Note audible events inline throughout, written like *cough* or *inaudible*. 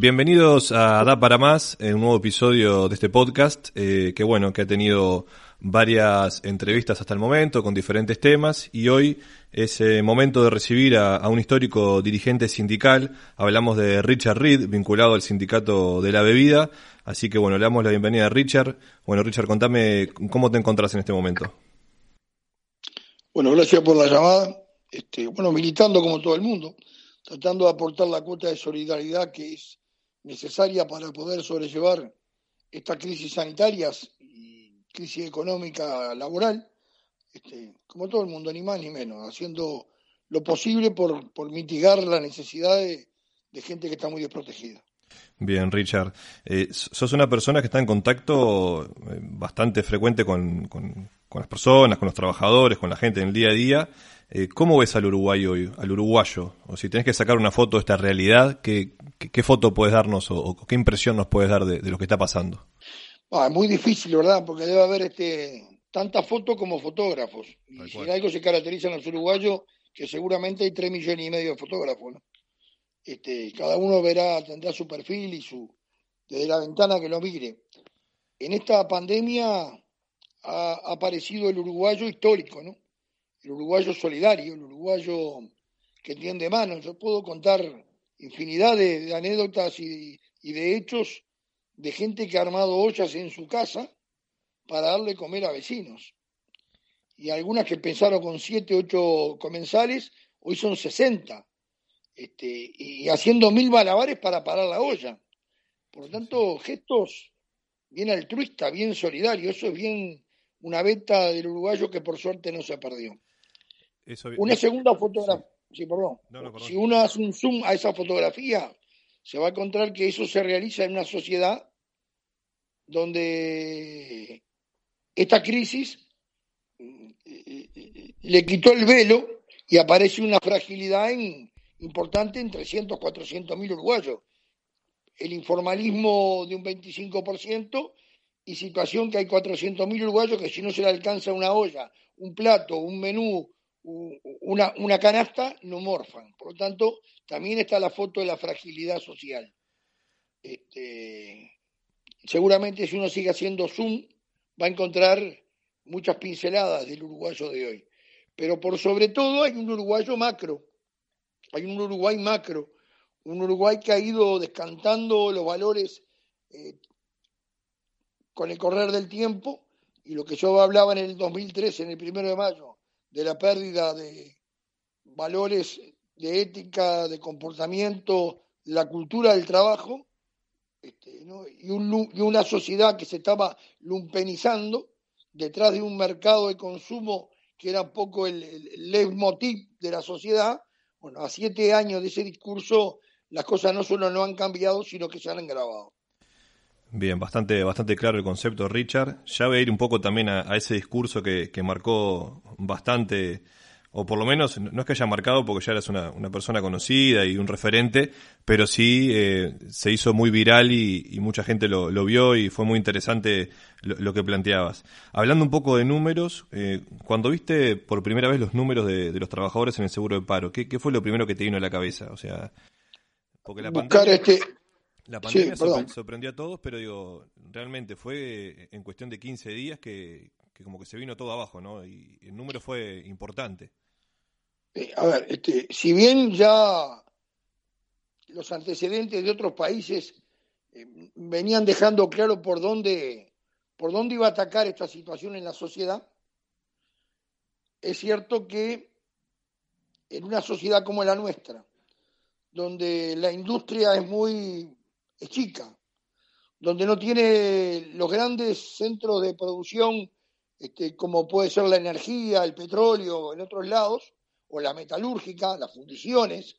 Bienvenidos a Da para Más, en un nuevo episodio de este podcast, eh, que bueno, que ha tenido varias entrevistas hasta el momento con diferentes temas y hoy es el momento de recibir a, un histórico dirigente sindical. Hablamos de Richard Reed, vinculado al sindicato de la bebida. Así que bueno, le damos la bienvenida a Richard. Bueno, Richard, contame cómo te encontrás en este momento. Bueno, gracias por la llamada. Este, bueno, militando como todo el mundo, tratando de aportar la cuota de solidaridad que es necesaria para poder sobrellevar estas crisis sanitarias y crisis económica laboral, este, como todo el mundo, ni más ni menos, haciendo lo posible por, por mitigar la necesidad de, gente que está muy desprotegida. Bien, Richard. Eh, sos una persona que está en contacto eh, bastante frecuente con, con, con, las personas, con los trabajadores, con la gente en el día a día. Eh, ¿Cómo ves al uruguayo hoy, al uruguayo? O si tenés que sacar una foto de esta realidad, ¿qué, qué, foto puedes darnos o, qué impresión nos puedes dar de, lo que está pasando? Ah, es muy difícil, ¿verdad? Porque debe haber este tantas fotos como fotógrafos. Y si algo se caracterizan los uruguayos, que seguramente hay tres millones y medio de fotógrafos, ¿no? Este, cada uno verá, tendrá su perfil y su desde la ventana que lo mire. En esta pandemia ha aparecido el uruguayo histórico, ¿no? El uruguayo solidario, el uruguayo que tiende manos. Yo puedo contar infinidad de, anécdotas y, de hechos de gente que ha armado ollas en su casa para darle comer a vecinos. Y algunas que pensaron con siete, ocho comensales, hoy son sesenta. Este, y haciendo mil malabares para parar la olla. Por lo tanto, gestos bien altruistas, bien solidarios. Eso es bien una beta del uruguayo que por suerte no se perdió. Una segunda fotografía, sí. perdón. si uno hace un zoom a esa fotografía, se va a encontrar que eso se realiza en una sociedad donde esta crisis mm, le quitó el velo y aparece una fragilidad importante en 300, 400 mil uruguayos. El informalismo de un 25% y situación que hay 400 mil uruguayos que si no se le alcanza una olla, un plato, un menú, una, una canasta, no morfan. Por lo tanto, también está la foto de la fragilidad social. Este, seguramente si uno sigue haciendo zoom, va a encontrar muchas pinceladas del uruguayo de hoy. Pero por sobre todo hay un uruguayo macro, hay un Uruguay macro, un Uruguay que ha ido descantando los valores eh, con el correr del tiempo y lo que yo hablaba en el 2013, en el primero de mayo, de la pérdida de valores de ética, de comportamiento, la cultura del trabajo, este, y, una sociedad que se estaba lumpenizando detrás de un mercado de consumo que era un poco el, el leitmotiv de la sociedad. Bueno, a siete años de ese discurso, las cosas no solo no han cambiado, sino que se han agravado. Bien, bastante, bastante claro el concepto, Richard. Ya voy a ir un poco también a, ese discurso que, marcó bastante, o por lo menos, no es que haya marcado porque ya eres una, persona conocida y un referente, pero sí eh, se hizo muy viral y, mucha gente lo, vio y fue muy interesante lo, que planteabas. Hablando un poco de números, eh, cuando viste por primera vez los números de, los trabajadores en el seguro de paro, ¿qué, ¿qué, fue lo primero que te vino a la cabeza? O sea, porque la Buscar este la pandemia sorprendió a todos, pero digo, realmente fue en cuestión de 15 días que, como que se vino todo abajo, ¿no? Y el número fue importante. Eh, a ver, este, si bien ya los antecedentes de otros países eh, venían dejando claro por dónde, por dónde iba a atacar esta situación en la sociedad, es cierto que en una sociedad como la nuestra, donde la industria es muy es chica, donde no tiene los grandes centros de producción este, como puede ser la energía, el petróleo en otros lados, o la metalúrgica, las fundiciones.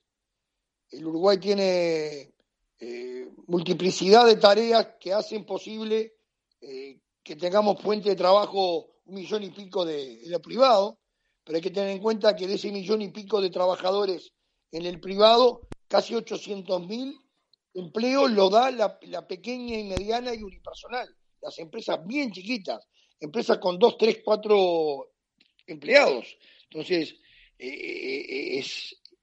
El Uruguay tiene eh, multiplicidad de tareas que hacen posible eh, que tengamos fuente de trabajo un millón y pico de, en lo privado, pero hay que tener en cuenta que de ese millón y pico de trabajadores en el privado, casi 800 mil empleo lo da la, pequeña y mediana y unipersonal, las empresas bien chiquitas, empresas con dos, tres, cuatro empleados. Entonces, eh,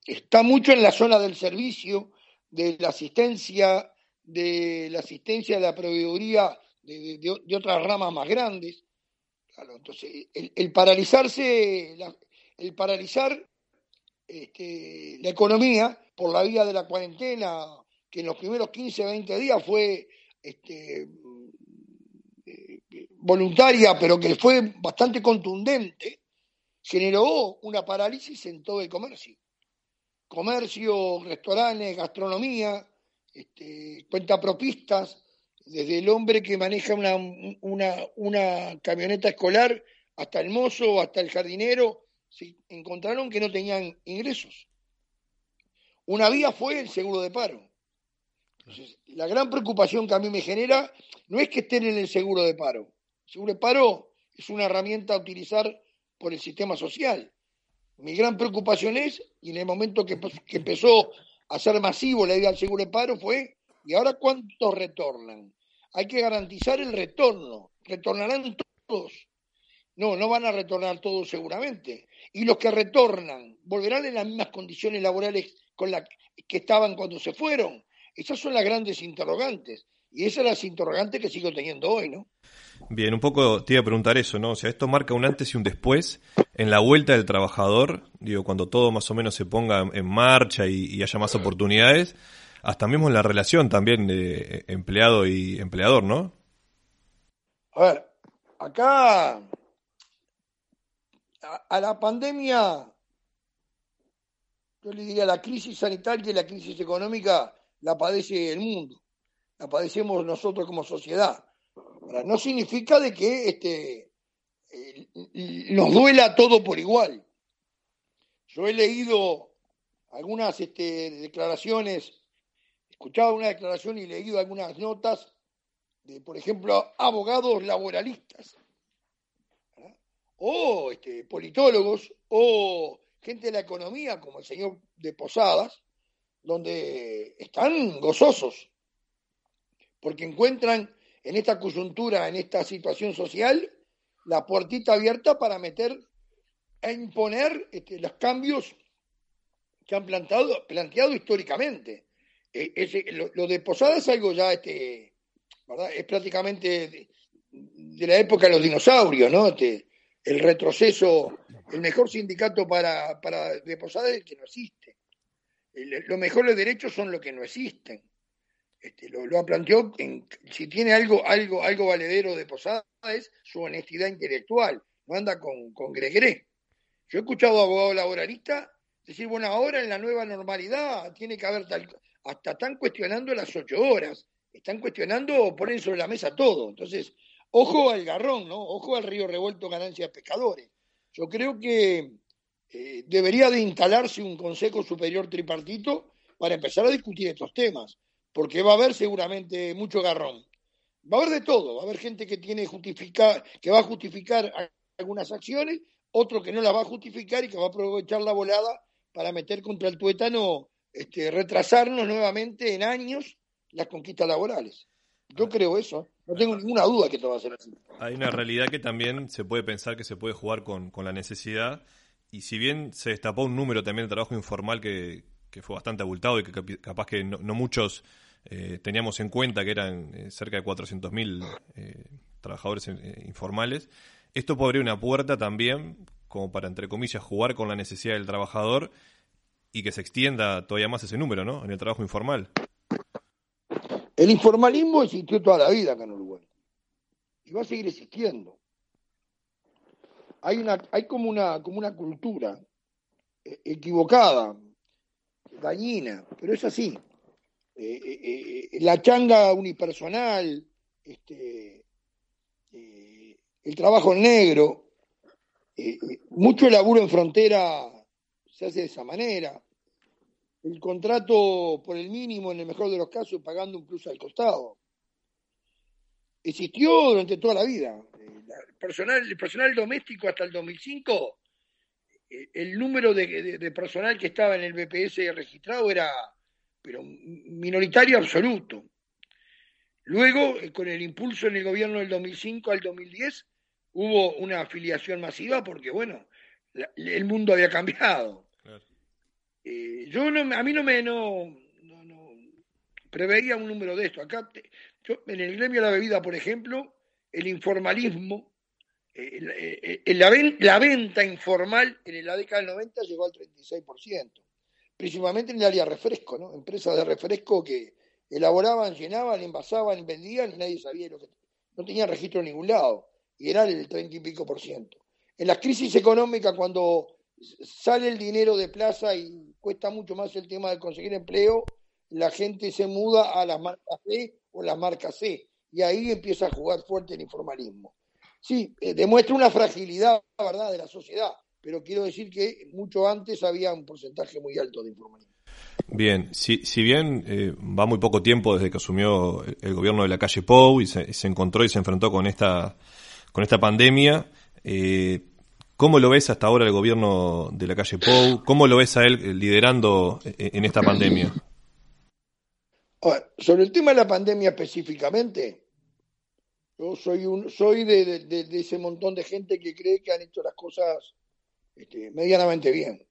está mucho en la zona del servicio, de la asistencia, de la asistencia a la proveeduría de, otras ramas más grandes. entonces, el, paralizarse, el paralizar este, la economía por la vía de la cuarentena, que en los primeros 15, 20 días fue este, voluntaria, pero que fue bastante contundente, generó una parálisis en todo el comercio. Comercio, restaurantes, gastronomía, este, cuentapropistas, desde el hombre que maneja una, una, una camioneta escolar hasta el mozo, hasta el jardinero, se encontraron que no tenían ingresos. Una vía fue el seguro de paro. Entonces, la gran preocupación que a mí me genera no es que estén en el seguro de paro, seguro de paro es una herramienta a utilizar por el sistema social. Mi gran preocupación es, y en el momento que, empezó a ser masivo la idea del seguro de paro fue, ¿y ahora cuántos retornan? Hay que garantizar el retorno. ¿Retornarán todos? No, no van a retornar todos seguramente. Y los que retornan, ¿volverán en las mismas condiciones laborales con las que estaban cuando se fueron? Esas son las grandes interrogantes. Y esas son las interrogantes que sigo teniendo hoy, ¿no? Bien, un poco te iba a preguntar eso, ¿no? O sea, esto marca un antes y un después en la vuelta del trabajador, digo, cuando todo más o menos se ponga en marcha y, haya más oportunidades, hasta mismo en la relación también de empleado y empleador, ¿no? A ver, acá a, la pandemia, yo le diría la crisis sanitaria y la crisis económica la padece el mundo, la padecemos nosotros como sociedad no significa de que este, nos duela todo por igual. Yo he leído algunas este, declaraciones, escuchado una declaración y leído algunas notas de, por ejemplo, abogados laboralistas, o este, politólogos, o gente de la economía, como el señor de Posadas, donde están gozosos, porque encuentran en esta coyuntura, en esta situación social, la puertita abierta para meter e imponer este, los cambios que han plantado, planteado históricamente. E, lo, de Posada es algo ya, este, ¿verdad? es prácticamente de, la época de los dinosaurios, ¿no? Este, el retroceso, el mejor sindicato para, para de Posada es el que no existe. Los mejores derechos son los que no existen. Este, lo, lo, planteó, en, si tiene algo, algo, algo valedero de Posada es su honestidad intelectual, no anda con, con gregre. Yo he escuchado a abogados laboralistas decir, bueno, ahora en la nueva normalidad tiene que haber tal, hasta están cuestionando las ocho horas, están cuestionando, ponen sobre la mesa todo. Entonces, ojo al garrón, ¿no? Ojo al río revuelto ganancias pescadores. Yo creo que eh, debería de instalarse un Consejo Superior Tripartito para empezar a discutir estos temas porque va a haber seguramente mucho garrón. Va a haber de todo, va a haber gente que tiene justificar, que va a justificar algunas acciones, otro que no las va a justificar y que va a aprovechar la volada para meter contra el tuétano, este, retrasarnos nuevamente en años las conquistas laborales. Yo creo eso, no tengo ninguna duda que esto va a ser así. Hay una realidad que también se puede pensar que se puede jugar con, con la necesidad, y si bien se destapó un número también de trabajo informal que, que fue bastante abultado y que capaz que no muchos eh, teníamos en cuenta que eran eh, cerca de 400.000 eh, trabajadores informales. Esto podría una puerta también, como para, entre comillas, jugar con la necesidad del trabajador y que se extienda todavía más ese número, ¿no? En el trabajo informal. El informalismo existió toda la vida acá en Uruguay y va a seguir existiendo. Hay, una, hay como, una, como una cultura equivocada, dañina, pero es así. Eh, eh, eh, la changa unipersonal, este, el trabajo en negro, mucho laburo en frontera se hace de esa manera. El contrato por el mínimo, en el mejor de los casos, pagando un plus al costado. Existió durante toda la vida. El personal, el personal doméstico hasta el 2005, el número de personal que estaba en el BPS registrado era pero minoritario absoluto. Luego, eh, con el impulso en el gobierno del 2005 al 2010, hubo una afiliación masiva porque, bueno, el mundo había cambiado. Eh, yo no, a mí no me, no, preveía un número de esto. Acá, en el gremio de la bebida, por ejemplo, el informalismo, eh, eh, la, la, venta informal en la década del 90 llegó al 36%, principalmente en el área refresco, ¿no? Empresas de refresco que elaboraban, llenaban, envasaban, vendían y nadie sabía lo que... No tenían registro en ningún lado y era el 30 y pico por ciento. En las crisis económicas, cuando sale el dinero de plaza y cuesta mucho más el tema de conseguir empleo, la gente se muda a las marcas B o las marcas C y ahí empieza a jugar fuerte el informalismo. Sí, eh, demuestra una fragilidad, ¿verdad?, de la sociedad, pero quiero decir que mucho antes había un porcentaje muy alto de informalismo. Bien, si, si bien eh, va muy poco tiempo desde que asumió el gobierno de la calle Pou y se, se encontró y se enfrentó con esta, con esta pandemia, eh, ¿Cómo lo ves hasta ahora el gobierno de la calle Pou? ¿Cómo lo ves a él liderando en esta pandemia? Sobre el tema de la pandemia específicamente, yo soy un soy de, ese montón de gente que cree que han hecho las cosas este, medianamente bien.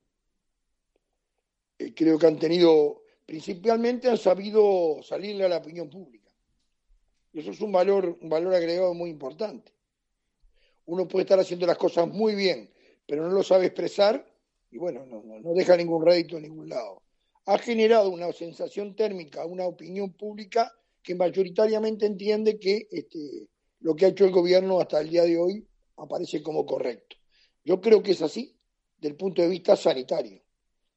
Eh, creo que han tenido, principalmente han sabido salirle a la opinión pública. Y eso es un valor, un valor agregado muy importante uno puede estar haciendo las cosas muy bien, pero no lo sabe expresar y bueno, no, no, deja ningún rédito en ningún lado. Ha generado una sensación térmica, una opinión pública que mayoritariamente entiende que este, lo que ha hecho el gobierno hasta el día de hoy aparece como correcto. Yo creo que es así, del punto de vista sanitario.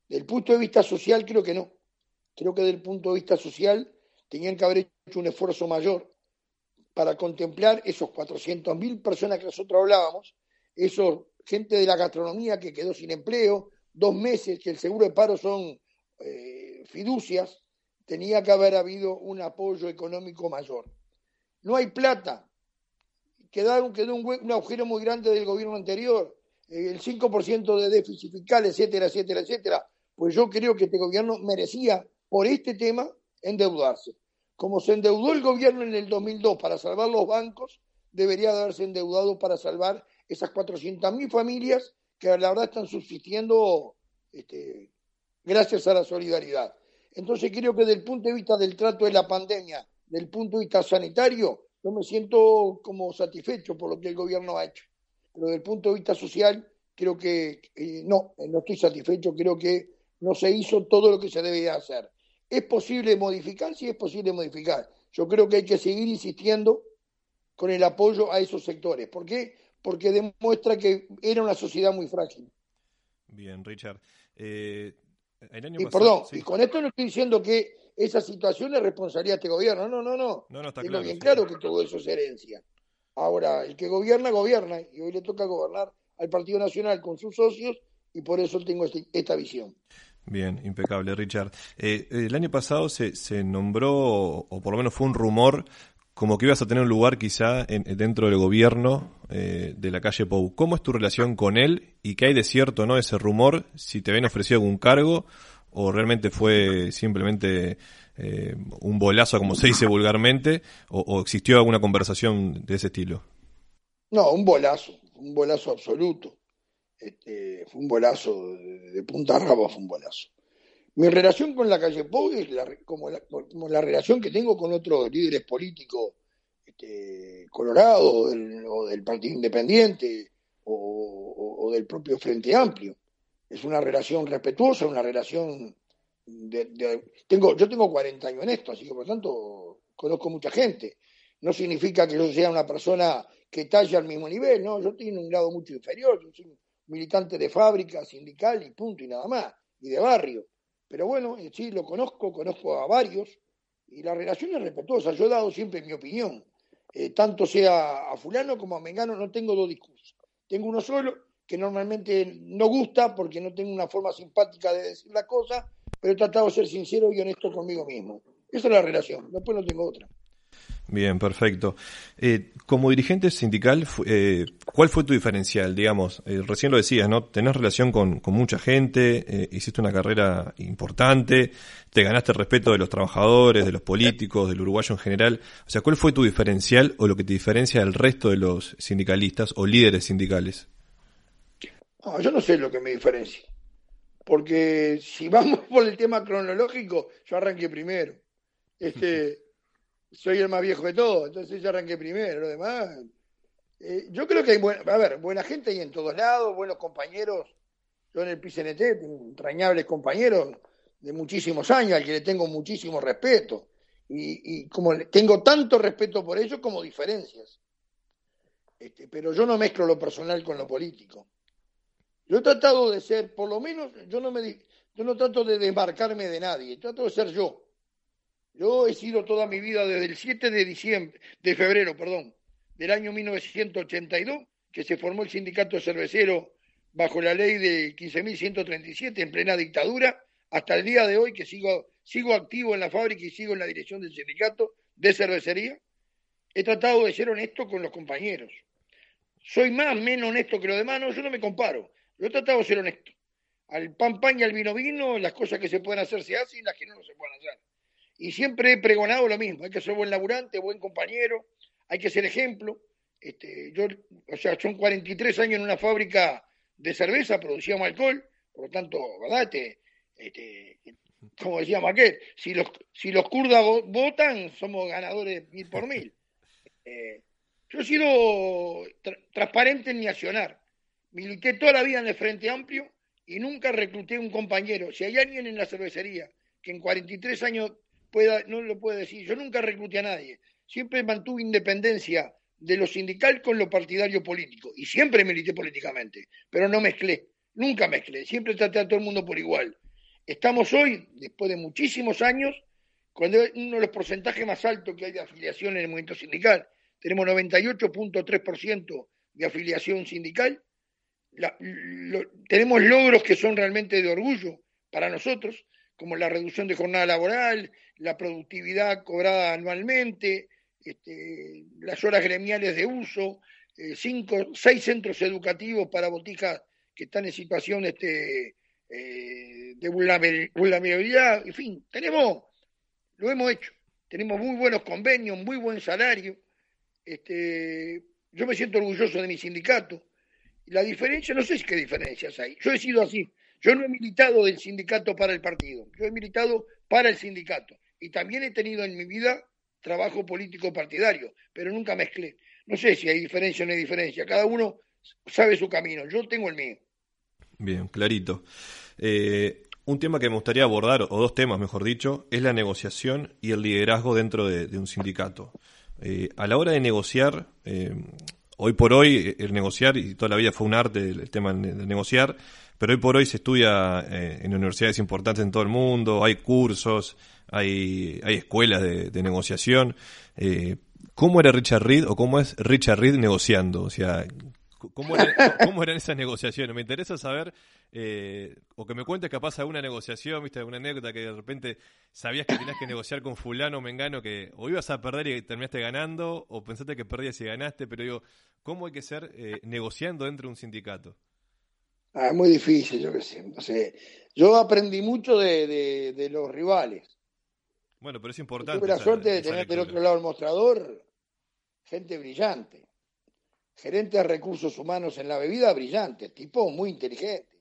Del punto de vista social, creo que no. Creo que del punto de vista social tenían que haber hecho un esfuerzo mayor para contemplar esos 400.000 personas que nosotros hablábamos, esos gente de la gastronomía que quedó sin empleo, dos meses que el seguro de paro son eh, fiducias, tenía que haber habido un apoyo económico mayor. No hay plata, quedó, quedó un, un agujero muy grande del gobierno anterior, eh, el 5% de déficit fiscal, etcétera, etcétera, etcétera. Pues yo creo que este gobierno merecía, por este tema, endeudarse. Como se endeudó el gobierno en el 2002 para salvar los bancos, debería haberse endeudado para salvar esas 400.000 familias que la verdad están subsistiendo este, gracias a la solidaridad. Entonces creo que desde el punto de vista del trato de la pandemia, del punto de vista sanitario, yo me siento como satisfecho por lo que el gobierno ha hecho. Pero desde el punto de vista social, creo que eh, no, no estoy satisfecho, creo que no se hizo todo lo que se debía hacer. ¿Es posible modificar? Sí, es posible modificar. Yo creo que hay que seguir insistiendo con el apoyo a esos sectores. ¿Por qué? Porque demuestra que era una sociedad muy frágil. Bien, Richard. Eh, y perdón, y con esto no estoy diciendo que esa situación es responsabilidad de este gobierno. No, no, no. No, no está Tengo bien claro que todo eso es herencia. Ahora, el que gobierna, gobierna. Y hoy le toca gobernar al Partido Nacional con sus socios y por eso tengo este, esta visión. Bien, impecable, Richard. Eh, el año pasado se, se nombró, o por lo menos fue un rumor, como que ibas a tener un lugar quizá en, dentro del gobierno eh, de la calle Pou. ¿Cómo es tu relación con él y qué hay de cierto no ese rumor? Si te habían ofrecido algún cargo o realmente fue simplemente eh, un bolazo, como se dice vulgarmente, o, existió alguna conversación de ese estilo. No, un bolazo, un bolazo absoluto. Este, fue un bolazo, de, punta a rabo fue un bolazo. Mi relación con la calle Pou es como, la, relación que tengo con otros líderes políticos este, Colorado o del Partido Independiente o, del propio Frente Amplio. Es una relación respetuosa, una relación de, tengo, yo tengo 40 años en esto, así que por lo tanto conozco mucha gente. No significa que yo sea una persona que talle al mismo nivel, no, yo en un grado mucho inferior, yo soy militante de fábrica, sindical y punto y nada más, y de barrio. Pero bueno, sí, lo conozco, conozco a varios, y la relación es respetuosa. Yo he dado siempre mi opinión, eh, tanto sea a fulano como a mengano, no tengo dos discursos. Tengo uno solo, que normalmente no gusta porque no tengo una forma simpática de decir la cosa, pero he tratado de ser sincero y honesto conmigo mismo. Esa es la relación, después no tengo otra. Bien, perfecto. Eh, como dirigente sindical, eh, ¿cuál fue tu diferencial? Digamos, eh, recién lo decías, ¿no? Tenés relación con, mucha gente, eh, hiciste una carrera importante, te ganaste el respeto de los trabajadores, de los políticos, del uruguayo en general. O sea, ¿cuál fue tu diferencial o lo que te diferencia del resto de los sindicalistas o líderes sindicales? yo no sé lo que me diferencia. Porque si vamos *laughs* por el tema cronológico, yo arranqué primero este, soy el más viejo de todos, entonces yo arranqué primero, lo demás. Eh, yo creo que hay, a ver, buena gente hay en todos lados, buenos compañeros. Yo en el PCNT tengo entrañables compañeros de muchísimos años, al que le tengo muchísimo respeto. Y, y como tengo tanto respeto por ellos como diferencias. Este, pero yo no mezclo lo personal con lo político. Yo he tratado de ser, por lo menos, yo no me yo no trato de desmarcarme de nadie, trato de ser yo. Yo he sido toda mi vida desde el 7 de diciembre, de febrero, perdón, del año 1982, que se formó el sindicato cervecero bajo la ley de 15.137 en plena dictadura, hasta el día de hoy que sigo, sigo activo en la fábrica y sigo en la dirección del sindicato de cervecería, he tratado de ser honesto con los compañeros. Soy más, menos honesto que los demás, no, yo no me comparo. Yo he tratado de ser honesto. Al pan pan y al vino vino, las cosas que se pueden hacer se hacen y las que no, no se pueden hacer. Y siempre he pregonado lo mismo, hay que ser buen laburante, buen compañero, hay que ser ejemplo. Este, yo, o sea, son 43 años en una fábrica de cerveza, producíamos alcohol, por lo tanto, ¿verdad? Este, este, como decía Maquet, si los, si los kurdas votan, somos ganadores mil por *laughs* mil. Eh, yo he sido transparente en mi accionar. Milité toda la vida en el Frente Amplio y nunca recluté un compañero. Si hay alguien en la cervecería que en 43 años pueda, no lo puede decir, yo nunca recluté a nadie. Siempre mantuve independencia de lo sindical con lo partidario político y siempre milité políticamente, pero no mezclé, nunca mezclé, siempre traté a todo el mundo por igual. Estamos hoy, después de muchísimos años, hay uno de los porcentajes más altos que hay de afiliación en el movimiento sindical. Tenemos 98.3% de afiliación sindical tenemos logros que son realmente de orgullo para nosotros, como la reducción de jornada laboral, la productividad cobrada anualmente, este, las horas gremiales de uso, eh, cinco, seis centros educativos para botijas que están en situación este, eh, de vulnerabilidad, en fin, tenemos, lo hemos hecho, tenemos muy buenos convenios, muy buen salario, este, yo me siento orgulloso de mi sindicato, la diferencia, no sé qué diferencias hay. Yo he sido así. Yo no he militado del sindicato para el partido. Yo he militado para el sindicato. Y también he tenido en mi vida trabajo político partidario, pero nunca mezclé. No sé si hay diferencia o no hay diferencia. Cada uno sabe su camino. Yo tengo el mío. Bien, clarito. Eh, un tema que me gustaría abordar, o dos temas, mejor dicho, es la negociación y el liderazgo dentro de, un sindicato. Eh, a la hora de negociar, eh, hoy por hoy el negociar, y toda la vida fue un arte el, tema de negociar, pero hoy por hoy se estudia eh, en universidades importantes en todo el mundo, hay cursos, hay, hay escuelas de, negociación. Eh, ¿Cómo era Richard Reed o cómo es Richard Reed negociando? O sea, ¿Cómo, *laughs* ¿Cómo, eran esas negociaciones? Me interesa saber, eh, o que me cuentes capaz alguna negociación, viste, alguna anécdota que de repente sabías que tenías que negociar con fulano o mengano que o ibas a perder y terminaste ganando, o pensaste que perdías y ganaste, pero digo, ¿cómo hay que ser eh, negociando dentro de un sindicato? Ah, muy difícil, yo qué sé. yo aprendí mucho de, de, los rivales. Bueno, pero es importante. Tuve la suerte de tener del otro lado del mostrador gente brillante gerentes de recursos humanos en la bebida brillantes, tipos muy inteligentes,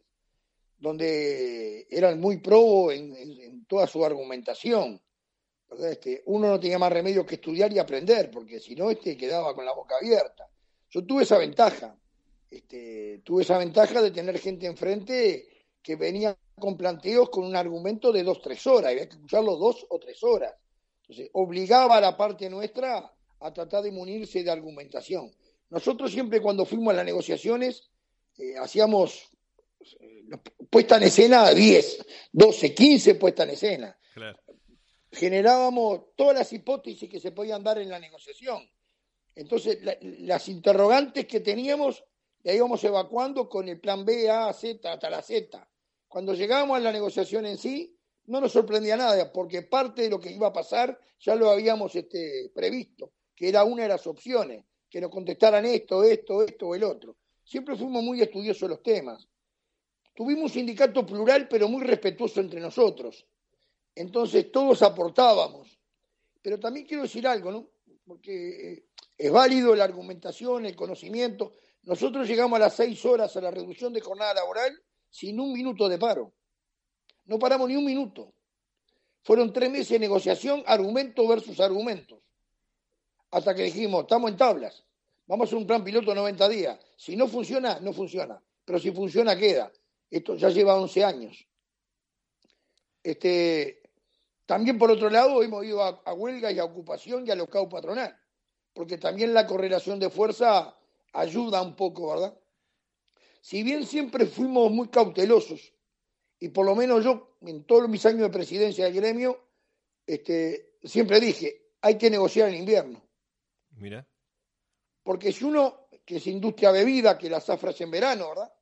donde eran muy pro en, toda su argumentación. Este, uno no tenía más remedio que estudiar y aprender, porque si no, este quedaba con la boca abierta. Yo tuve esa ventaja, este, tuve esa ventaja de tener gente enfrente que venía con planteos con un argumento de dos, tres horas, y había que escucharlo dos o tres horas. Entonces, obligaba a la parte nuestra a tratar de munirse de argumentación. Nosotros siempre cuando fuimos a las negociaciones eh, hacíamos eh, puesta en escena 10, 12, 15 puesta en escena. Generábamos todas las hipótesis que se podían dar en la negociación. Entonces, las interrogantes que teníamos, la íbamos evacuando con el plan B, A, Z, hasta la Z. Cuando llegábamos a la negociación en sí, no nos sorprendía nada, porque parte de lo que iba a pasar ya lo habíamos este, previsto, que era una de las opciones que nos contestaran esto, esto, esto o el otro. Siempre fuimos muy estudiosos los temas. Tuvimos un sindicato plural, pero muy respetuoso entre nosotros. Entonces todos aportábamos. Pero también quiero decir algo, ¿no? Porque eh, es válido la argumentación, el conocimiento. Nosotros llegamos a las seis horas a la reducción de jornada laboral sin un minuto de paro. No paramos ni un minuto. Fueron tres meses de negociación, argumento versus argumentos. Hasta que dijimos, estamos en tablas, vamos a hacer un plan piloto 90 días. Si no funciona, no funciona. Pero si funciona, queda. Esto ya lleva 11 años. Este, también, por otro lado, hemos ido a, huelga y a ocupación y a locao patronal, porque también la correlación de fuerza ayuda un poco, ¿verdad? Si bien siempre fuimos muy cautelosos, y por lo menos yo, en todos mis años de presidencia del gremio, este, siempre dije, hay que negociar en invierno. Mira. Porque si uno, que es industria bebida, que la zafras en verano, ¿verdad?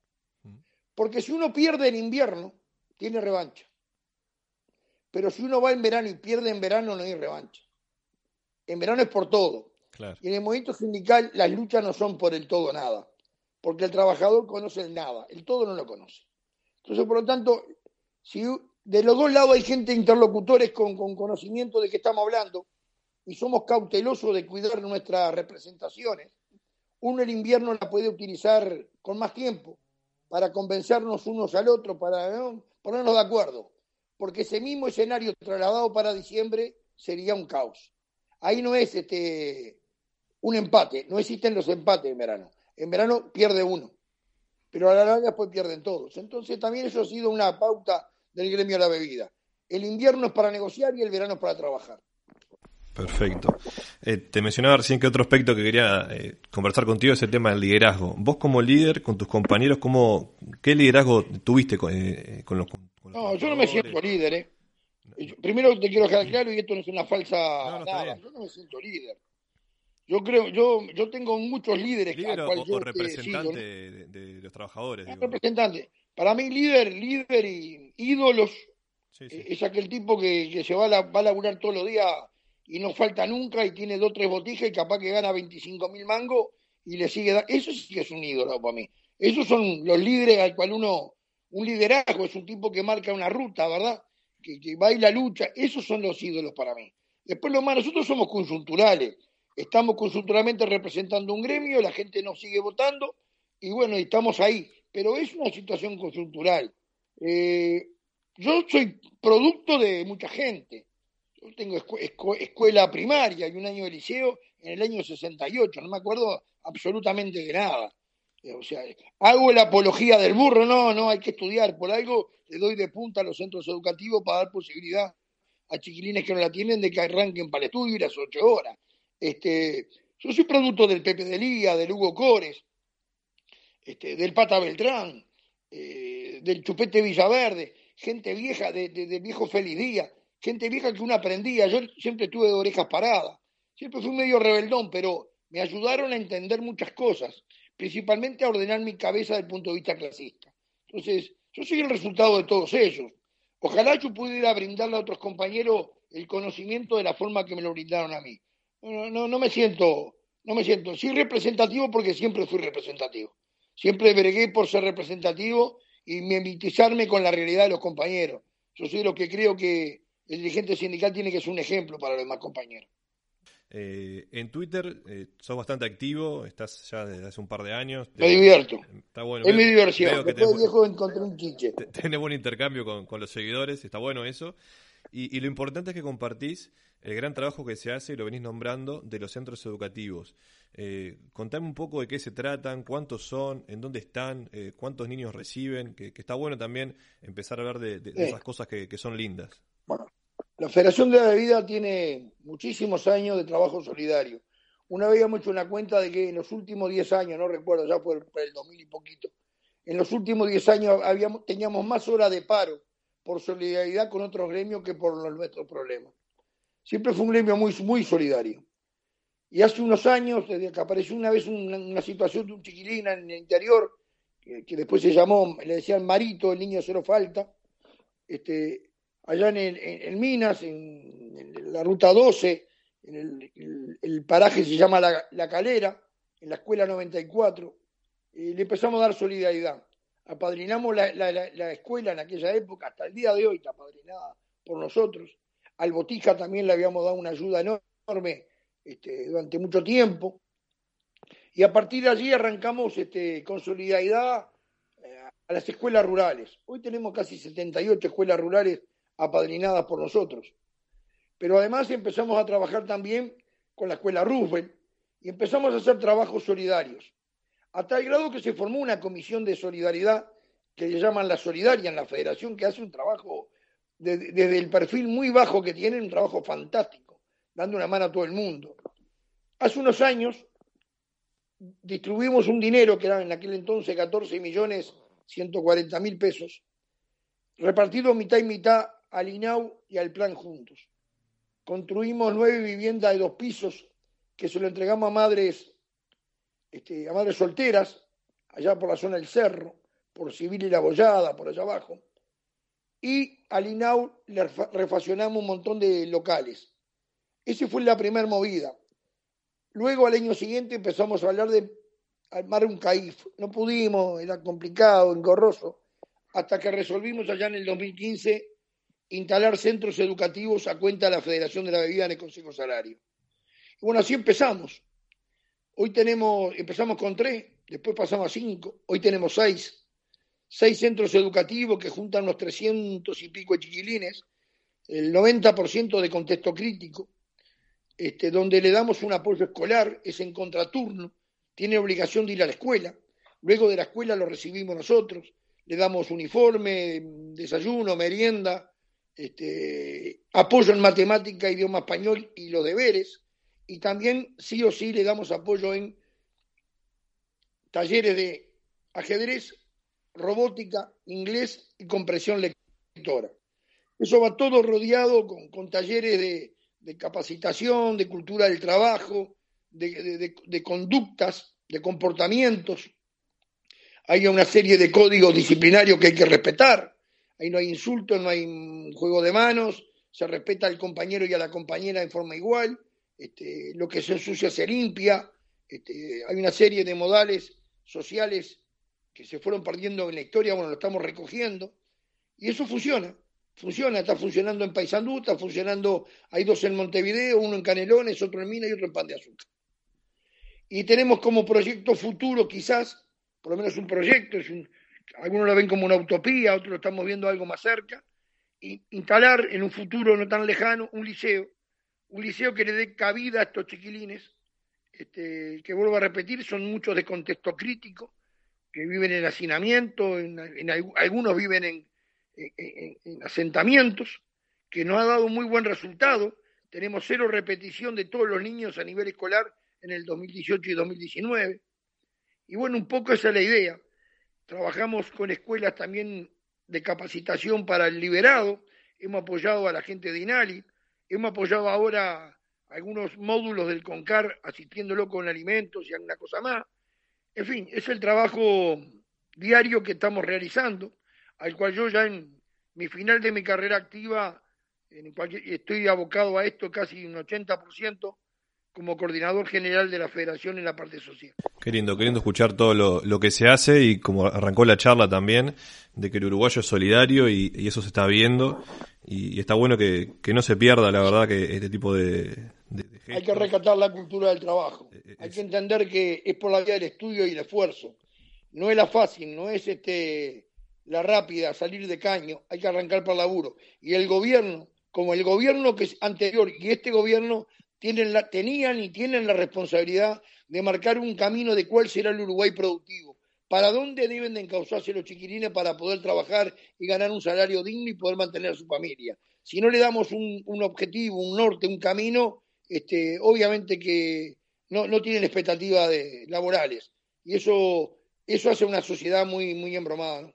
Mm. Porque si uno pierde en invierno, tiene revancha. Pero si uno va en verano y pierde en verano, no hay revancha. En verano es por todo. Y en el movimiento sindical las luchas no son por el todo nada, porque el trabajador conoce el nada, el todo no lo conoce. Entonces, por lo tanto, si de los dos lados hay gente interlocutores con, con conocimiento de qué estamos hablando y somos cautelosos de cuidar nuestras representaciones, uno el invierno la puede utilizar con más tiempo para convencernos unos al otro, para ponernos de acuerdo porque ese mismo escenario trasladado para diciembre sería un caos. Ahí no es este un empate, no existen los empates en verano. En verano pierde uno, pero a la larga después pierden todos. Entonces también eso ha sido una pauta del gremio de la bebida. El invierno es para negociar y el verano es para trabajar. Perfecto. Eh, te mencionaba recién que otro aspecto que quería eh, conversar contigo es el tema del liderazgo. Vos como líder, con tus compañeros, ¿cómo, ¿qué liderazgo tuviste con, eh, con los no, yo no me siento líder, ¿eh? Primero te quiero dejar claro, y esto no es una falsa nada, yo no me siento líder. Yo creo, yo, yo tengo muchos líderes. ¿Líder o, representante de, los trabajadores? Representante. Para mí líder, líder y ídolos eh, es aquel tipo que, que se va a, va a laburar todos los días y no falta nunca y tiene dos o tres botijas y capaz que gana 25 mil mangos y le sigue dando. Eso sí que es un ídolo para mí. Esos son los líderes al cual uno un liderazgo, es un tipo que marca una ruta, ¿verdad? Que, que va y la lucha, esos son los ídolos para mí. Después lo más, nosotros somos conjunturales, estamos conjunturalmente representando un gremio, la gente nos sigue votando y bueno, estamos ahí, pero es una situación conjuntural. Eh, yo soy producto de mucha gente. Yo tengo escuela primaria y un año de liceo en el año 68, no me acuerdo absolutamente de nada. O sea, hago la apología del burro, no, no, hay que estudiar. Por algo le doy de punta a los centros educativos para dar posibilidad a chiquilines que no la tienen de que arranquen para el estudio y las ocho horas. Este, yo soy producto del Pepe de Lía, del Hugo Cores, este, del Pata Beltrán, eh, del Chupete Villaverde, gente vieja, de, del viejo Feliz Día, gente vieja que uno aprendía. Yo siempre tuve de orejas paradas, siempre fui medio rebeldón, pero me ayudaron a entender muchas cosas principalmente a ordenar mi cabeza desde el punto de vista clasista. Entonces, yo soy el resultado de todos ellos. Ojalá yo pudiera brindarle a otros compañeros el conocimiento de la forma que me lo brindaron a mí. No, no, no me siento, no me siento, sí representativo porque siempre fui representativo. Siempre bregué por ser representativo y mimetizarme con la realidad de los compañeros. Yo soy lo que creo que el dirigente sindical tiene que ser un ejemplo para los demás compañeros. Eh, en Twitter eh, sos bastante activo, estás ya desde hace un par de años. Me divierto. Está bueno. Es mi diversión. Después viejo encontré un chiche. Tenés buen intercambio con, los seguidores, está bueno eso. Y, lo importante es que compartís el gran trabajo que se hace, y lo venís nombrando, de los centros educativos. Eh, contame un poco de qué se tratan, cuántos son, en dónde están, eh, cuántos niños reciben, que, está bueno también empezar a hablar de, esas cosas que, que son lindas. Bueno, la Federación de la Bebida tiene muchísimos años de trabajo solidario. Una vez habíamos hecho una cuenta de que en los últimos 10 años, no recuerdo, ya fue por el 2000 y poquito, en los últimos 10 años habíamos, teníamos más horas de paro por solidaridad con otros gremios que por nuestros problemas. Siempre fue un gremio muy, muy solidario. Y hace unos años, desde que apareció una vez una, situación de un chiquilín en el interior, que, después se llamó, le decían Marito, el niño cero falta, este, allá en, Minas, en, la ruta 12, en el, paraje se llama la, Calera, en la escuela 94, y le empezamos a dar solidaridad. Apadrinamos la, la, escuela en aquella época, hasta el día de hoy está apadrinada por nosotros. Al Botija también le habíamos dado una ayuda enorme este, durante mucho tiempo. Y a partir de allí arrancamos este, con solidaridad eh, a las escuelas rurales. Hoy tenemos casi 78 escuelas rurales apadrinadas por nosotros. Pero además empezamos a trabajar también con la escuela Roosevelt y empezamos a hacer trabajos solidarios, a tal grado que se formó una comisión de solidaridad que le llaman la Solidaria en la federación, que hace un trabajo desde el perfil muy bajo que tiene, un trabajo fantástico, dando una mano a todo el mundo. Hace unos años distribuimos un dinero que era en aquel entonces 14 millones 140 mil pesos, repartido mitad y mitad al INAU y al plan juntos. Construimos nueve viviendas de dos pisos que se lo entregamos a madres, este, a madres solteras, allá por la zona del cerro, por Civil y la Bollada, por allá abajo. Y al INAU le refaccionamos un montón de locales. Esa fue la primera movida. Luego al año siguiente empezamos a hablar de armar un CAIF. No pudimos, era complicado, engorroso, hasta que resolvimos allá en el 2015 instalar centros educativos a cuenta de la Federación de la Bebida en el Consejo Salario. Y bueno, así empezamos. Hoy tenemos, empezamos con tres, después pasamos a cinco, hoy tenemos seis. Seis centros educativos que juntan unos trescientos y pico de chiquilines, el 90% de contexto crítico, este, donde le damos un apoyo escolar, es en contraturno, tiene obligación de ir a la escuela, luego de la escuela lo recibimos nosotros, le damos uniforme, desayuno, merienda, este, apoyo en matemática, idioma español y los deberes, y también sí o sí le damos apoyo en talleres de ajedrez, robótica, inglés y compresión lectora. Eso va todo rodeado con talleres de, de capacitación, de cultura del trabajo, de, conductas, de comportamientos. Hay una serie de códigos disciplinarios que hay que respetar. Ahí no hay insultos, no hay juego de manos, se respeta al compañero y a la compañera en forma igual. Este, lo que se ensucia se limpia. Este, hay una serie de modales sociales que se fueron perdiendo en la historia, bueno, lo estamos recogiendo. Y eso funciona funciona, está funcionando en Paysandú, está funcionando, hay dos en Montevideo, uno en Canelones, otro en Mina y otro en Pan de Azúcar. Y tenemos como proyecto futuro quizás, por lo menos un proyecto, es un, algunos lo ven como una utopía, otros lo estamos viendo algo más cerca, y instalar en un futuro no tan lejano un liceo, un liceo que le dé cabida a estos chiquilines, este, que vuelvo a repetir, son muchos de contexto crítico, que viven en hacinamiento, en algunos viven en, en, asentamientos, que no ha dado muy buen resultado. Tenemos cero repetición de todos los niños a nivel escolar en el 2018 y 2019. Y bueno, un poco esa es la idea. Trabajamos con escuelas también de capacitación para el liberado, hemos apoyado a la gente de INALI, hemos apoyado ahora algunos módulos del CONCAR asistiéndolo con alimentos y alguna cosa más. En fin, es el trabajo diario que estamos realizando al cual yo ya en mi final de mi carrera activa en estoy abocado a esto casi un 80% como coordinador general de la federación en la parte social. Queriendo, queriendo escuchar todo lo, que se hace y como arrancó la charla también, de que el uruguayo es solidario y, eso se está viendo. Y, está bueno que, no se pierda, la verdad, que este tipo de... Hay que rescatar la cultura del trabajo, eh, eh, hay que entender que es por la vía del estudio y el esfuerzo, no es la fácil, no es este la rápida, salir de caño, hay que arrancar para laburo. Y el gobierno, como el gobierno que es anterior y este gobierno, tienen tenían y tienen la responsabilidad de marcar un camino de cuál será el Uruguay productivo. ¿Para dónde deben de encauzarse los chiquirines para poder trabajar y ganar un salario digno y poder mantener a su familia? Si no le damos un, objetivo, un norte, un camino, este, obviamente que no, no tienen expectativas laborales. Y eso, eso hace una sociedad muy, muy embromada. ¿no?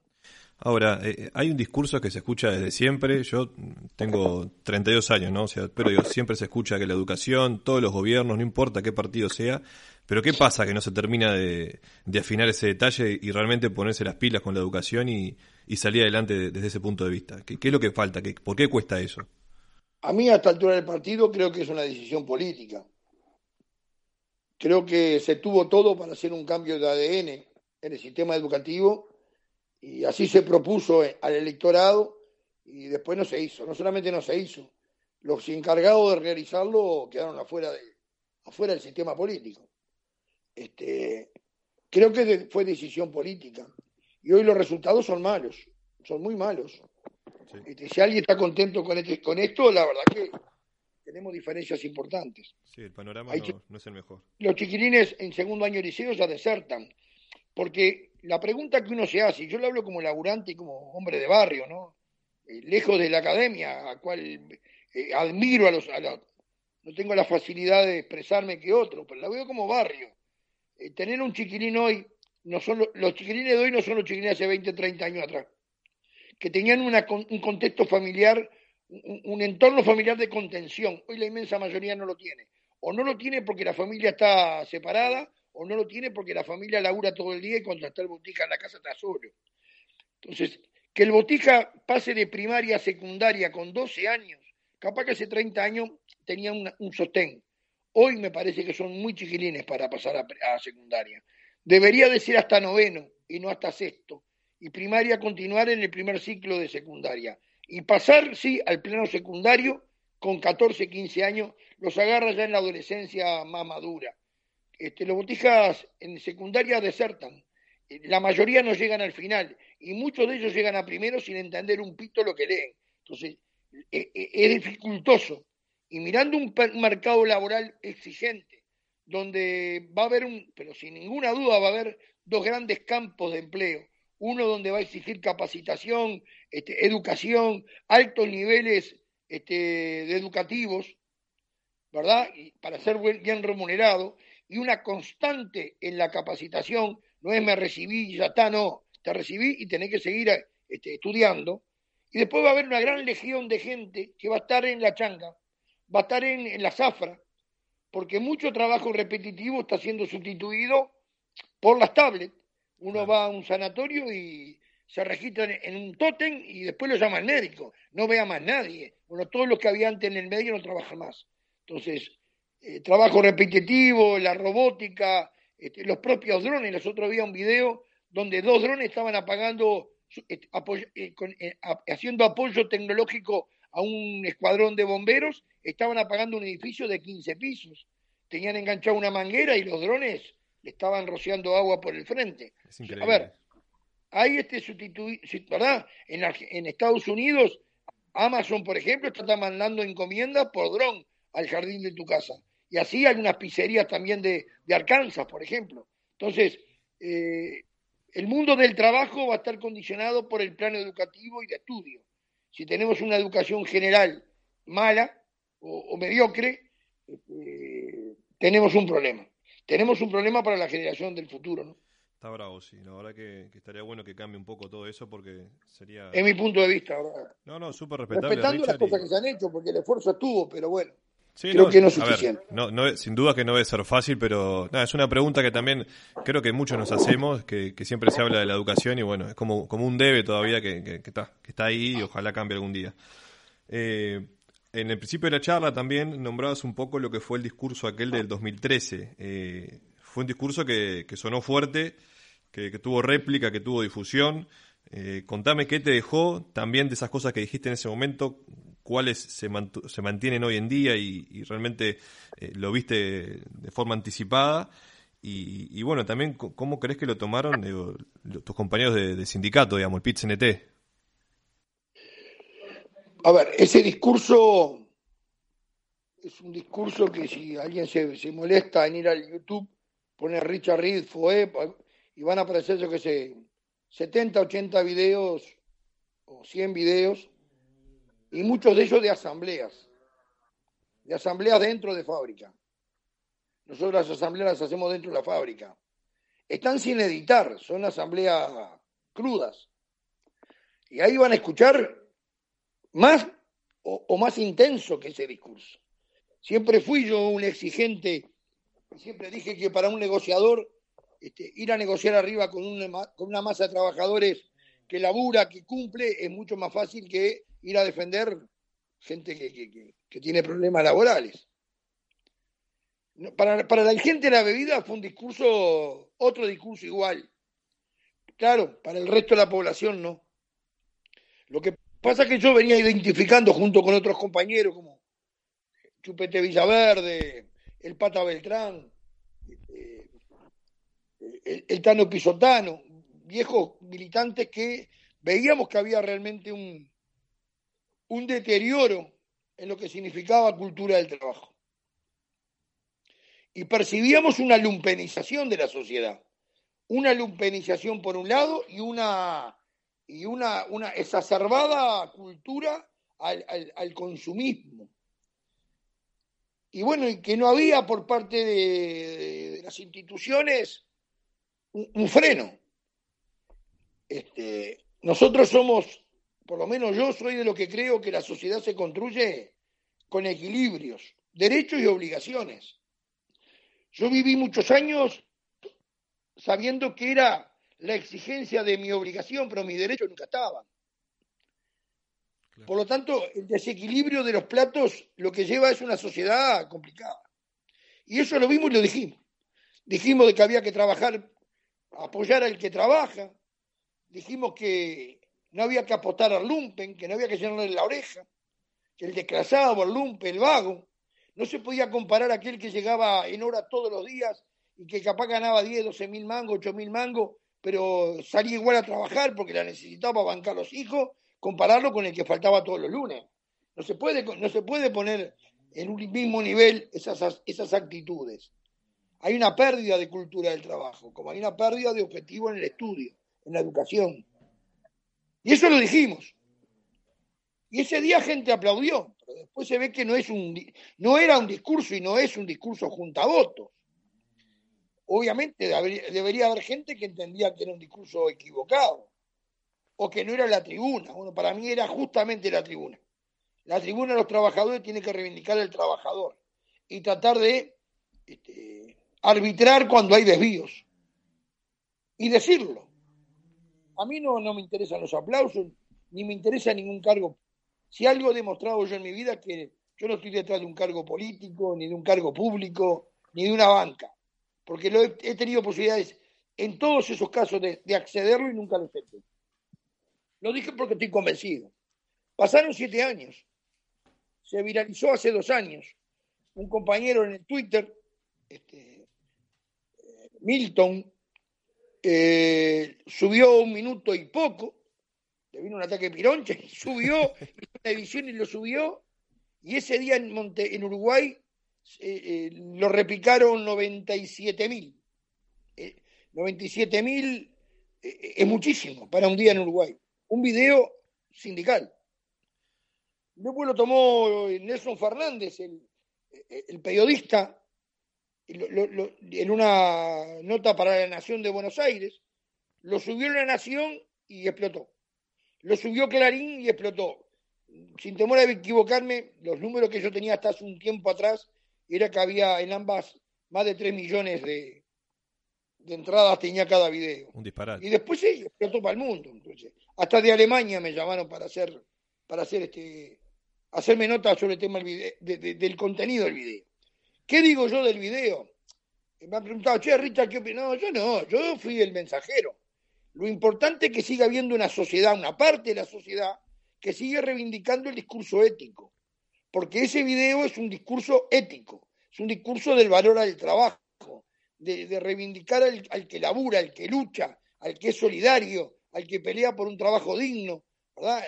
Ahora, eh, hay un discurso que se escucha desde siempre. Yo tengo 32 años, ¿no? O sea, pero digo, siempre se escucha que la educación, todos los gobiernos, no importa qué partido sea, pero ¿qué pasa que no se termina de, afinar ese detalle y realmente ponerse las pilas con la educación y, salir adelante desde ese punto de vista? ¿Qué, es lo que falta? ¿Qué, ¿Por qué cuesta eso? A mí, a esta altura del partido, creo que es una decisión política. Creo que se tuvo todo para hacer un cambio de ADN en el sistema educativo y así se propuso al electorado y después no se hizo. No solamente no se hizo, los encargados de realizarlo quedaron afuera, de, afuera del sistema político. Este, creo que fue decisión política y hoy los resultados son malos, son muy malos. Este, si alguien está contento con, este, con esto, la verdad que tenemos diferencias importantes. Sí, el panorama no, es el mejor. Los chiquilines en segundo año de liceo ya desertan, porque la pregunta que uno se hace, yo lo hablo como laburante y como hombre de barrio, ¿no? Eh, lejos de la academia, a cual eh, admiro a los, no tengo la facilidad de expresarme que otro, pero la veo como barrio. Eh, tener un chiquilín hoy, no son los, chiquilines de hoy no son los chiquilines hace 20, 30 años atrás, que tenían un contexto familiar un, entorno familiar de contención. Hoy la inmensa mayoría no lo tiene. O no lo tiene porque la familia está separada, o no lo tiene porque la familia labura todo el día y el botija en la casa está solo. Entonces, que el botija pase de primaria a secundaria con 12 años, capaz que hace 30 años tenía un sostén. Hoy me parece que son muy chiquilines para pasar a, a secundaria. Debería de ser hasta noveno y no hasta sexto. Y primaria continuar en el primer ciclo de secundaria y pasar, sí, al plano secundario con 14, 15 años, los agarra ya en la adolescencia más madura. Este, los botijas en secundaria desertan, la mayoría no llegan al final y muchos de ellos llegan a primero sin entender un pito lo que leen. Entonces, e, e, es dificultoso. Y mirando un mercado laboral exigente, donde va a haber un, pero sin ninguna duda va a haber dos grandes campos de empleo, uno donde va a exigir capacitación, este, educación, altos niveles este, de educativos, ¿verdad? Y para ser bien remunerado, y una constante en la capacitación, no es me recibí y ya está, no, te recibí y tenés que seguir este, estudiando. Y después va a haber una gran legión de gente que va a estar en la changa, va a estar en, en la zafra, porque mucho trabajo repetitivo está siendo sustituido por las tablets uno va a un sanatorio y se registra en un tótem y después lo llama el médico. No vea más nadie. Bueno, todos los que había antes en el medio no trabajan más. Entonces, eh, trabajo repetitivo, la robótica, este, los propios drones. Nosotros había un video donde dos drones estaban apagando, eh, eh, haciendo apoyo tecnológico a un escuadrón de bomberos, estaban apagando un edificio de 15 pisos. Tenían enganchado una manguera y los drones le estaban rociando agua por el frente. a ver, hay este sustituir, ¿verdad? En, en Estados Unidos, Amazon, por ejemplo, está mandando encomiendas por dron al jardín de tu casa. Y así hay unas pizzerías también de, de Arkansas, por ejemplo. Entonces, eh, el mundo del trabajo va a estar condicionado por el plano educativo y de estudio. Si tenemos una educación general mala o, mediocre, eh, tenemos un problema tenemos un problema para la generación del futuro, ¿no? Está bravo, sí. La verdad que, estaría bueno que cambie un poco todo eso porque sería... Es mi punto de vista, ¿verdad? No, no, súper respetable. Respetando las cosas que se han hecho, porque el esfuerzo estuvo, pero bueno. Creo que no es suficiente. no, no, sin duda que no debe ser fácil, pero nada, es una pregunta que también creo que muchos nos hacemos, que, siempre se habla de la educación y bueno, es como, como un debe todavía que, que, está, que está ahí y ojalá cambie algún día. Eh, en el principio de la charla también nombrabas un poco lo que fue el discurso aquel del 2013. Eh, fue un discurso que, sonó fuerte, que, tuvo réplica, que tuvo difusión. Eh, contame qué te dejó también de esas cosas que dijiste en ese momento, cuáles se, se mantienen hoy en día y, realmente eh, lo viste de forma anticipada. Y, bueno, también cómo crees que lo tomaron tus compañeros de, sindicato, digamos, el PIT-CNT. A ver, ese discurso es un discurso que si alguien se, se molesta en ir al YouTube, pone Richard Reed fue y van a aparecer, yo que sé, 70, 80 videos o 100 videos, y muchos de ellos de asambleas, de asambleas dentro de fábrica. Nosotros las asambleas las hacemos dentro de la fábrica. Están sin editar, son asambleas crudas. Y ahí van a escuchar más o, más intenso que ese discurso. Siempre fui yo un exigente, siempre dije que para un negociador este, ir a negociar arriba con una, con una masa de trabajadores que labura, que cumple, es mucho más fácil que ir a defender gente que, que, tiene problemas laborales. Para, para la gente de la bebida fue un discurso, otro discurso igual. Claro, para el resto de la población no. Lo que Pasa que yo venía identificando junto con otros compañeros como Chupete Villaverde, el Pata Beltrán, eh, el, Tano Pisotano, viejos militantes que veíamos que había realmente un, un deterioro en lo que significaba cultura del trabajo. Y percibíamos una lumpenización de la sociedad. Una lumpenización por un lado y una, y una, una exacerbada cultura al, al, consumismo. Y bueno, y que no había por parte de, las instituciones un, freno. Este, nosotros somos, por lo menos yo soy de lo que creo que la sociedad se construye con equilibrios, derechos y obligaciones. Yo viví muchos años sabiendo que era la exigencia de mi obligación, pero mis derechos nunca estaban. Por lo tanto, el desequilibrio de los platos lo que lleva es una sociedad complicada. Y eso lo vimos y lo dijimos. Dijimos de que había que trabajar, apoyar al que trabaja. Dijimos que no había que apostar al lumpen, que no había que llenarle la oreja, que el desclasado, el lumpen, el vago, no se podía comparar a aquel que llegaba en hora todos los días y que capaz ganaba 10, 12 mil mangos, 8 mil mangos, pero salía igual a trabajar porque la necesitaba bancar los hijos compararlo con el que faltaba todos los lunes. No se puede, no se puede poner en un mismo nivel esas, esas actitudes. Hay una pérdida de cultura del trabajo, como hay una pérdida de objetivo en el estudio, en la educación. Y eso lo dijimos. Y ese día gente aplaudió, pero después se ve que no, es un, no era un discurso y no es un discurso junta votos. Obviamente debería haber gente que entendía que era un discurso equivocado o que no era la tribuna. Bueno, para mí era justamente la tribuna. La tribuna de los trabajadores tiene que reivindicar al trabajador y tratar de este, arbitrar cuando hay desvíos y decirlo. A mí no, no me interesan los aplausos, ni me interesa ningún cargo. Si algo he demostrado yo en mi vida es que yo no estoy detrás de un cargo político, ni de un cargo público, ni de una banca, porque lo he, tenido posibilidades en todos esos casos de, de accederlo y nunca lo he hecho. Lo dije porque estoy convencido. Pasaron siete años. Se viralizó hace dos años. Un compañero en el Twitter, este, Milton, eh, subió un minuto y poco. Le vino un ataque pironcha y subió, *laughs* una edición y lo subió. Y ese día en, Monte, en Uruguay eh, eh, lo repicaron 97 mil. 97 mil es muchísimo para un día en Uruguay un video sindical. Después lo tomó Nelson Fernández, el, periodista, en una nota para la Nación de Buenos Aires, lo subió la Nación y explotó. Lo subió Clarín y explotó. Sin temor a equivocarme, los números que yo tenía hasta hace un tiempo atrás era que había en ambas más de 3 millones de, de entradas tenía cada video. Un disparate. Y después sí, explotó para el mundo. Entonces, hasta de Alemania me llamaron para hacer, para hacer este, hacerme nota sobre el tema del, del contenido del video. ¿Qué digo yo del video? Me han preguntado, che, Richard, ¿qué opinas? No, yo no, yo fui el mensajero. Lo importante es que siga habiendo una sociedad, una parte de la sociedad, que sigue reivindicando el discurso ético. Porque ese video es un discurso ético, es un discurso del valor al trabajo, de, reivindicar al, que labura, al que lucha, al que es solidario, al que pelea por un trabajo digno, ¿verdad?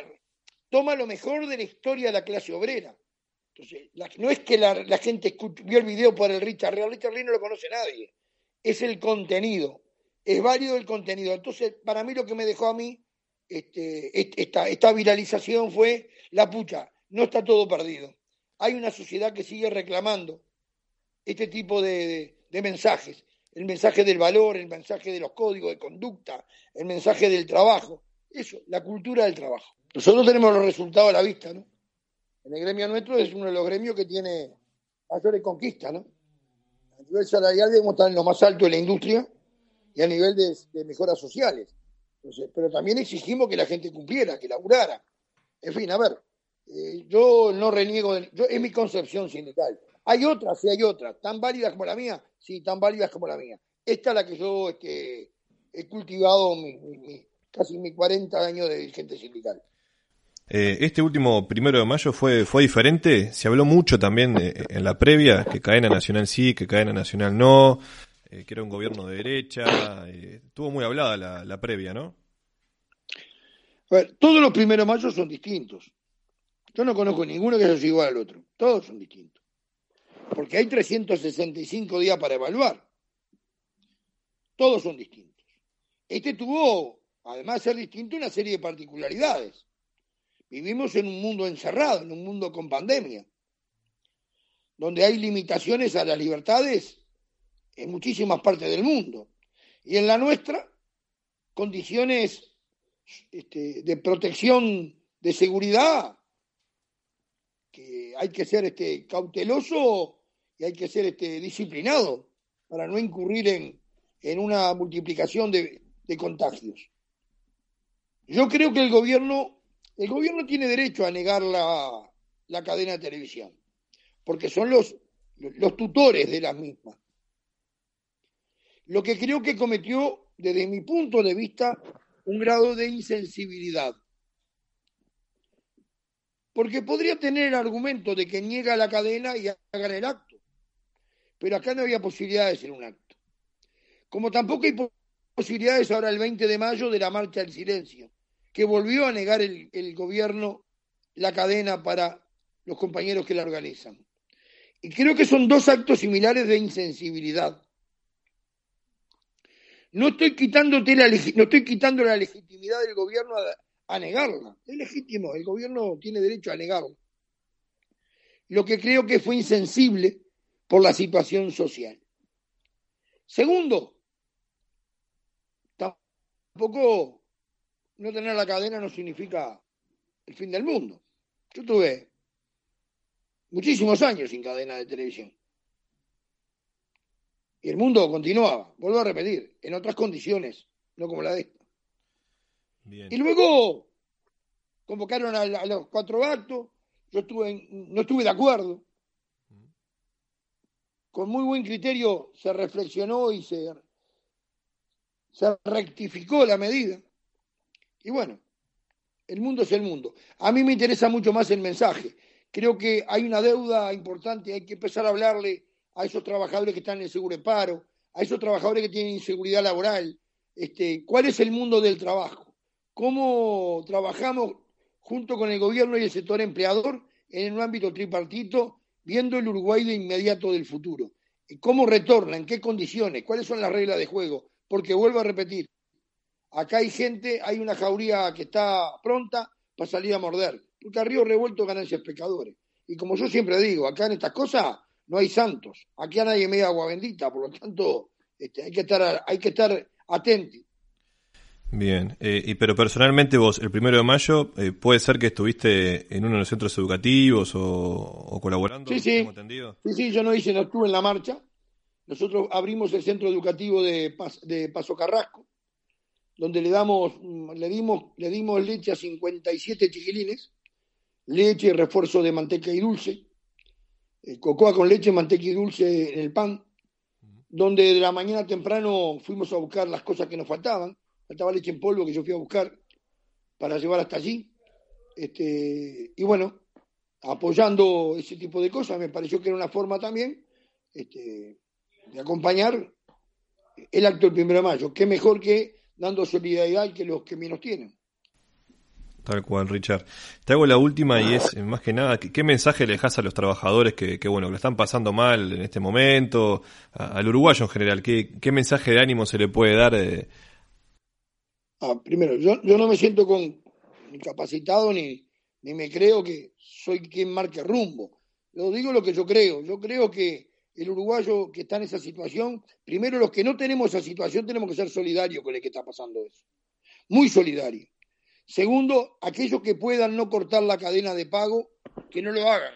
Toma lo mejor de la historia de la clase obrera. Entonces, no es que la, gente vio el video por el Richard Ray, Richard Ray no lo conoce nadie, es el contenido, es válido el contenido. Entonces, para mí lo que me dejó a mí este, esta, esta viralización fue la pucha, no está todo perdido. Hay una sociedad que sigue reclamando este tipo de, de mensajes. El mensaje del valor, el mensaje de los códigos de conducta, el mensaje del trabajo. Eso, la cultura del trabajo. Nosotros tenemos los resultados a la vista, ¿no? En el gremio nuestro es uno de los gremios que tiene mayores conquistas, ¿no? A nivel salarial debemos estar en lo más alto de la industria y a nivel de, mejoras sociales. pero también exigimos que la gente cumpliera, que laburara. En fin, a ver, eh, yo no reniego, yo, es mi concepción sindical. Hay otras, sí hay otras, tan válidas como la mía, sí, tan válidas como la mía. Esta es la que yo este, he cultivado casi mis 40 años de dirigente sindical. Eh, este último primero de mayo fue, fue diferente. Se habló mucho también en la previa, que cadena nacional sí, que cadena nacional no, eh, que era un gobierno de derecha. Eh, estuvo muy hablada la, la previa, ¿no? A ver, todos los primeros de mayo son distintos. Yo no conozco ninguno que sea igual al otro. Todos son distintos. Porque hay 365 días para evaluar. Todos son distintos. Este tuvo, además de ser distinto, una serie de particularidades. Vivimos en un mundo encerrado, en un mundo con pandemia, donde hay limitaciones a las libertades en muchísimas partes del mundo. Y en la nuestra, condiciones este, de protección, de seguridad, que hay que ser este, cauteloso y hay que ser este, disciplinado para no incurrir en, en una multiplicación de, de contagios. Yo creo que el gobierno, el gobierno tiene derecho a negar la, la cadena de televisión, porque son los, los tutores de las mismas. Lo que creo que cometió, desde mi punto de vista, un grado de insensibilidad. Porque podría tener el argumento de que niega la cadena y hagan el acto. Pero acá no había posibilidades en un acto. Como tampoco hay posibilidades ahora el 20 de mayo de la marcha del silencio, que volvió a negar el, gobierno la cadena para los compañeros que la organizan. Y creo que son dos actos similares de insensibilidad. No estoy quitándote la, no estoy quitando la legitimidad del gobierno a, a negarla. Es legítimo, el gobierno tiene derecho a negarla. Lo que creo que fue insensible por la situación social. Segundo, tampoco no tener la cadena no significa el fin del mundo. Yo tuve muchísimos años sin cadena de televisión. Y el mundo continuaba, vuelvo a repetir, en otras condiciones, no como la de esta. Bien. Y luego convocaron a, a, los cuatro actos, yo estuve no estuve de acuerdo. Con muy buen criterio se reflexionó y se, se rectificó la medida. Y bueno, el mundo es el mundo. A mí me interesa mucho más el mensaje. Creo que hay una deuda importante, hay que empezar a hablarle a esos trabajadores que están en el seguro de paro, a esos trabajadores que tienen inseguridad laboral, este, cuál es el mundo del trabajo, cómo trabajamos junto con el gobierno y el sector empleador en un ámbito tripartito, viendo el Uruguay de inmediato del futuro. ¿Y cómo retorna? ¿En qué condiciones? ¿Cuáles son las reglas de juego? Porque vuelvo a repetir, acá hay gente, hay una jauría que está pronta para salir a morder, porque a río revuelto ganancias pecadores. Y como yo siempre digo, acá en estas cosas no hay santos. Aquí a nadie me da agua bendita, por lo tanto este, hay que estar hay que estar atentos. Bien, eh, y pero personalmente vos, el primero de mayo, eh, ¿puede ser que estuviste en uno de los centros educativos o, o colaborando? Sí, sí. sí, sí, yo no hice, no estuve en la marcha. Nosotros abrimos el centro educativo de, de Paso Carrasco, donde le damos, le dimos, le dimos leche a 57 chiquilines, leche y refuerzo de manteca y dulce, eh, cocoa con leche, manteca y dulce en el pan, donde de la mañana temprano fuimos a buscar las cosas que nos faltaban, faltaba leche en polvo que yo fui a buscar para llevar hasta allí, este, y bueno, apoyando ese tipo de cosas, me pareció que era una forma también este, de acompañar el acto del primero de mayo, qué mejor que dando solidaridad que los que menos tienen. Tal cual, Richard. Te hago la última y es, más que nada, ¿qué, mensaje le dejas a los trabajadores que, que, bueno, que lo están pasando mal en este momento, al uruguayo en general? ¿Qué, qué mensaje de ánimo se le puede dar? Eh? Ah, primero, yo, yo no me siento con, ni capacitado ni, ni me creo que soy quien marque rumbo. Lo digo lo que yo creo. Yo creo que el uruguayo que está en esa situación, primero los que no tenemos esa situación tenemos que ser solidarios con el que está pasando eso. Muy solidarios Segundo, aquellos que puedan no cortar la cadena de pago, que no lo hagan.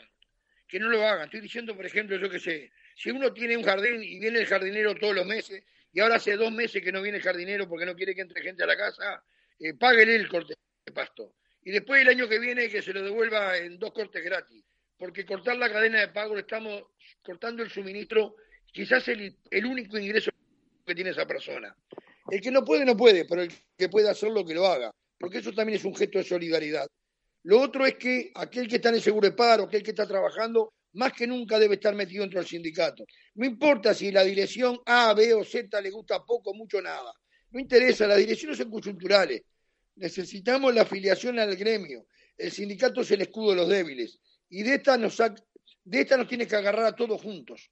Que no lo hagan. Estoy diciendo, por ejemplo, yo que sé, si uno tiene un jardín y viene el jardinero todos los meses, y ahora hace dos meses que no viene el jardinero porque no quiere que entre gente a la casa, eh, páguele el corte de pasto. Y después el año que viene que se lo devuelva en dos cortes gratis. Porque cortar la cadena de pago le estamos cortando el suministro, quizás el, único ingreso que tiene esa persona. El que no puede, no puede, pero el que puede hacerlo, que lo haga porque eso también es un gesto de solidaridad. Lo otro es que aquel que está en el seguro de paro, aquel que está trabajando, más que nunca debe estar metido dentro del sindicato. No importa si la dirección A, B o Z le gusta poco, mucho, nada. No interesa, las direcciones son coyunturales. Necesitamos la afiliación al gremio. el sindicato es el escudo de los débiles. Y de esta nos, de esta nos tiene que agarrar a todos juntos.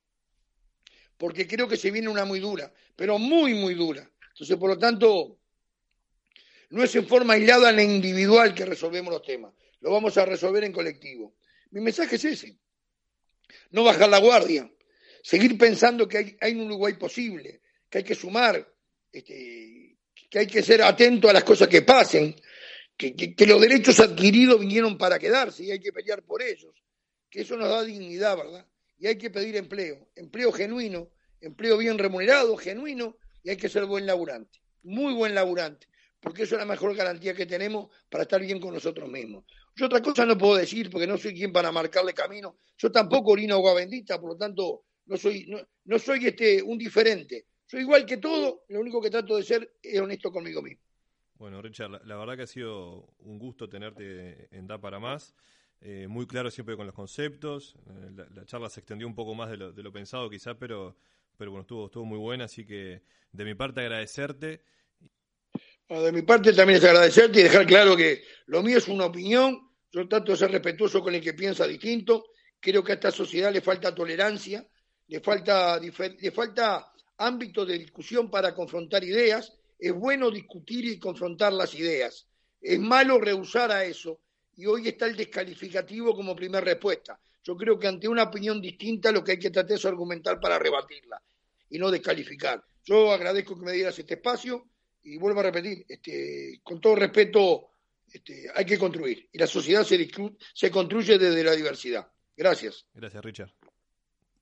Porque creo que se viene una muy dura, pero muy, muy dura. Entonces, por lo tanto, no es en forma aislada ni individual que resolvemos los temas. Lo vamos a resolver en colectivo. Mi mensaje es ese. No bajar la guardia. Seguir pensando que hay, hay un Uruguay posible, que hay que sumar, este, que hay que ser atento a las cosas que pasen, que, los derechos adquiridos vinieron para quedarse y hay que pelear por ellos, que eso nos da dignidad, ¿verdad? Y hay que pedir empleo, empleo genuino, empleo bien remunerado, genuino, y hay que ser buen laburante, muy buen laburante, porque eso es la mejor garantía que tenemos para estar bien con nosotros mismos. Yo otra cosa no puedo decir porque no soy quien para marcarle camino. Yo tampoco orino agua bendita, por lo tanto no soy, no, no soy este, un diferente. Soy igual que todo, lo único que trato de ser es honesto conmigo mismo. Bueno, Richard, la, verdad que ha sido un gusto tenerte en Da para Más. Eh, muy claro siempre con los conceptos. Eh, la, charla se extendió un poco más de lo, de lo pensado quizá, pero, pero bueno, estuvo, estuvo muy buena, así que de mi parte agradecerte. de mi parte también es agradecerte y dejar claro que lo mío es una opinión, yo trato de ser respetuoso con el que piensa distinto, creo que a esta sociedad le falta tolerancia, le falta, le falta ámbito de discusión para confrontar ideas, es bueno discutir y confrontar las ideas. Es malo rehusar a eso y hoy está el descalificativo como primera respuesta. Yo creo que ante una opinión distinta lo que hay que tratar es argumentar para rebatirla y no descalificar. Yo agradezco que me dieras este espacio y vuelvo a repetir, este, con todo respeto, este, hay que construir y la sociedad se, se construye desde la diversidad. Gracias. Gracias, Richard.